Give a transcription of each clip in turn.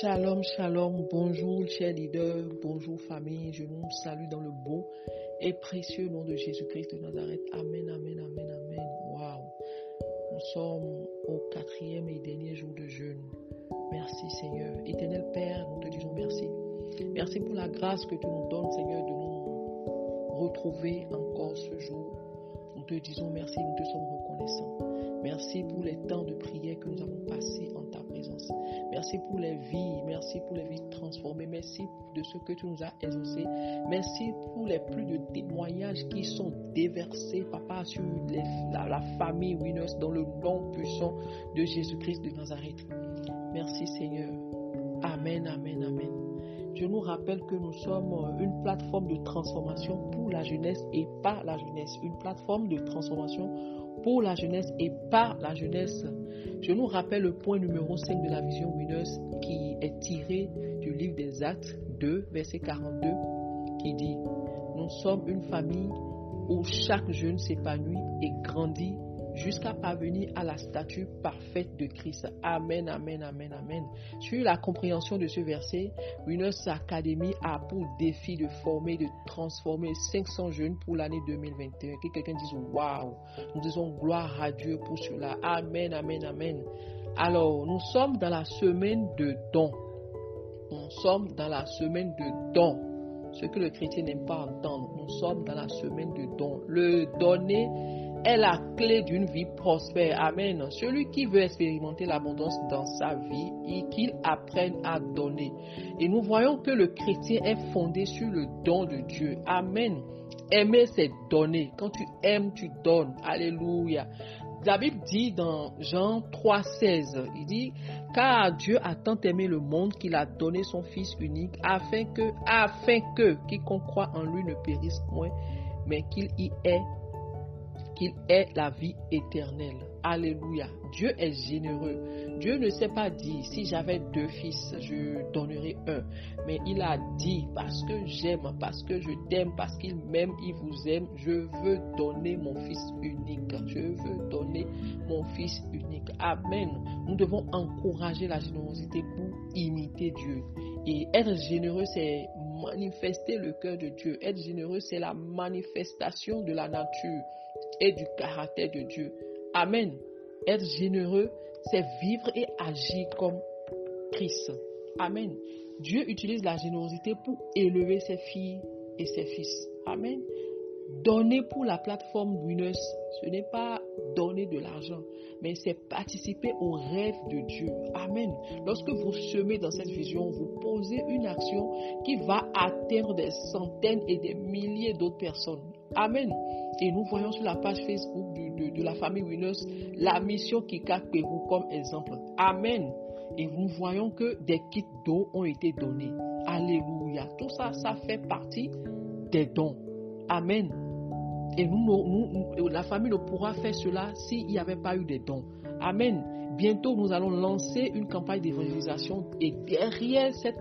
Shalom, shalom, bonjour chers leaders, bonjour famille, je vous salue dans le beau et précieux nom de Jésus-Christ de Nazareth. Amen, amen, amen, amen. Waouh, nous sommes au quatrième et dernier jour de jeûne. Merci Seigneur. Éternel Père, nous te disons merci. Merci pour la grâce que tu nous donnes Seigneur de nous retrouver encore ce jour. Nous te disons merci, nous te sommes reconnaissants. Merci pour les temps de prière que nous avons passés en ta présence. Merci pour les vies, merci pour les vies transformées, merci de ce que tu nous as exaucé. Merci pour les plus de témoignages qui sont déversés, papa, sur la, famille Winners dans le nom puissant de Jésus-Christ de Nazareth. Merci Seigneur. Amen, amen, amen. Je nous rappelle que nous sommes une plateforme de transformation pour la jeunesse et par la jeunesse. Une plateforme de transformation pour la jeunesse et par la jeunesse. Je nous rappelle le point numéro 5 de la vision Winners qui est tiré du livre des Actes 2, verset 42, qui dit, Nous sommes une famille où chaque jeune s'épanouit et grandit jusqu'à parvenir à la statue parfaite de Christ. Amen, amen, amen, amen. Sur la compréhension de ce verset, Winners Academy a pour défi de former, de transformer 500 jeunes pour l'année 2021. Que quelqu'un dise waouh, nous disons gloire à Dieu pour cela. Amen, amen, amen. Alors, nous sommes dans la semaine de dons. Nous sommes dans la semaine de dons. Ce que le chrétien n'aime pas entendre, nous sommes dans la semaine de dons. Le donner est la clé d'une vie prospère. Amen. Celui qui veut expérimenter l'abondance dans sa vie et qu'il apprenne à donner. Et nous voyons que le chrétien est fondé sur le don de Dieu. Amen. Aimer, c'est donner. Quand tu aimes, tu donnes. Alléluia. La Bible dit dans Jean 3,16, il dit, car Dieu a tant aimé le monde qu'il a donné son Fils unique afin que, afin que quiconque croit en lui ne périsse point, mais qu'il y ait qu'il est la vie éternelle. Alléluia. Dieu est généreux. Dieu ne s'est pas dit, si j'avais deux fils, je donnerais un. Mais il a dit, parce que j'aime, parce que je t'aime, parce qu'il m'aime, il vous aime, je veux donner mon fils unique. Je veux donner mon fils unique. Amen. Nous devons encourager la générosité pour imiter Dieu. Et être généreux, c'est manifester le cœur de Dieu. Être généreux, c'est la manifestation de la nature et du caractère de Dieu. Amen. Être généreux, c'est vivre et agir comme Christ. Amen. Dieu utilise la générosité pour élever ses filles et ses fils. Amen. Donner pour la plateforme Winners, ce n'est pas donner de l'argent, mais c'est participer au rêve de Dieu. Amen. Lorsque vous semez dans cette vision, vous posez une action qui va atteindre des centaines et des milliers d'autres personnes. Amen. Et nous voyons sur la page Facebook de, la famille Winners la mission qui capte Pérou comme exemple. Amen. Et nous voyons que des kits d'eau ont été donnés. Alléluia. Tout ça, ça fait partie des dons. Amen. Et nous, la famille ne pourra faire cela s'il n'y avait pas eu des dons. Amen. Bientôt, nous allons lancer une campagne d'évangélisation et derrière, cette,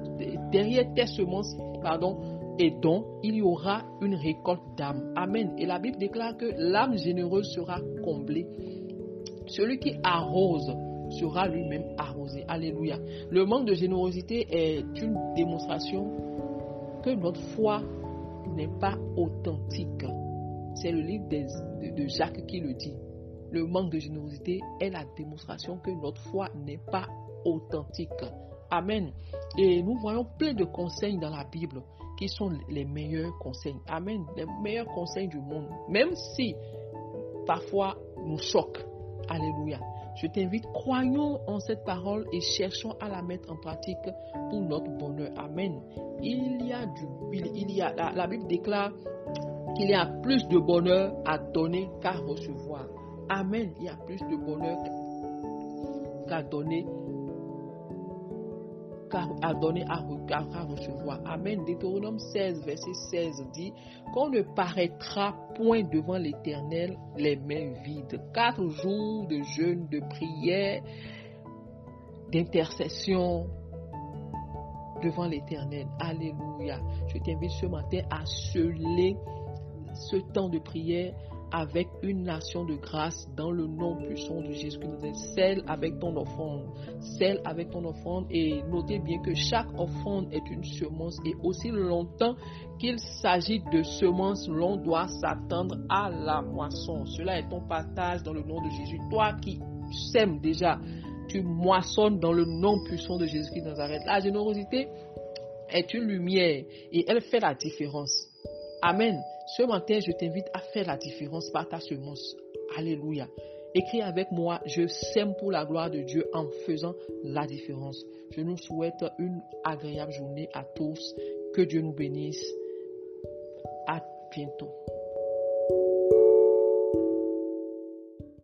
derrière tes semences, pardon, et dont il y aura une récolte d'âme. Amen. Et la Bible déclare que l'âme généreuse sera comblée. Celui qui arrose sera lui-même arrosé. Alléluia. Le manque de générosité est une démonstration que notre foi n'est pas authentique. C'est le livre de, Jacques qui le dit. Le manque de générosité est la démonstration que notre foi n'est pas authentique. Amen. Et nous voyons plein de conseils dans la Bible qui sont les meilleurs conseils. Amen. Les meilleurs conseils du monde. Même si parfois nous choquent. Alléluia. Je t'invite, croyons en cette parole et cherchons à la mettre en pratique pour notre bonheur. Amen. Il y a du, il y a, la Bible déclare qu'il y a plus de bonheur à donner qu'à recevoir. Amen. Il y a plus de bonheur qu'à donner à donner à, recevoir. Amen. Deutéronome 16, verset 16 dit qu'on ne paraîtra point devant l'Éternel les mains vides. Quatre jours de jeûne, de prière, d'intercession devant l'Éternel. Alléluia. Je t'invite ce matin à sceller ce temps de prière avec une nation de grâce dans le nom puissant de Jésus-Christ. Celle avec ton offrande. Celle avec ton offrande. Et notez bien que chaque offrande est une semence. Et aussi longtemps qu'il s'agit de semences, l'on doit s'attendre à la moisson. Cela est ton partage dans le nom de Jésus. Toi qui sèmes déjà, tu moissonnes dans le nom puissant de Jésus-Christ de Nazareth. La générosité est une lumière et elle fait la différence. Amen. Ce matin, je t'invite à faire la différence par ta semence. Alléluia. Écris avec moi, je sème pour la gloire de Dieu en faisant la différence. Je nous souhaite une agréable journée à tous. Que Dieu nous bénisse. À bientôt.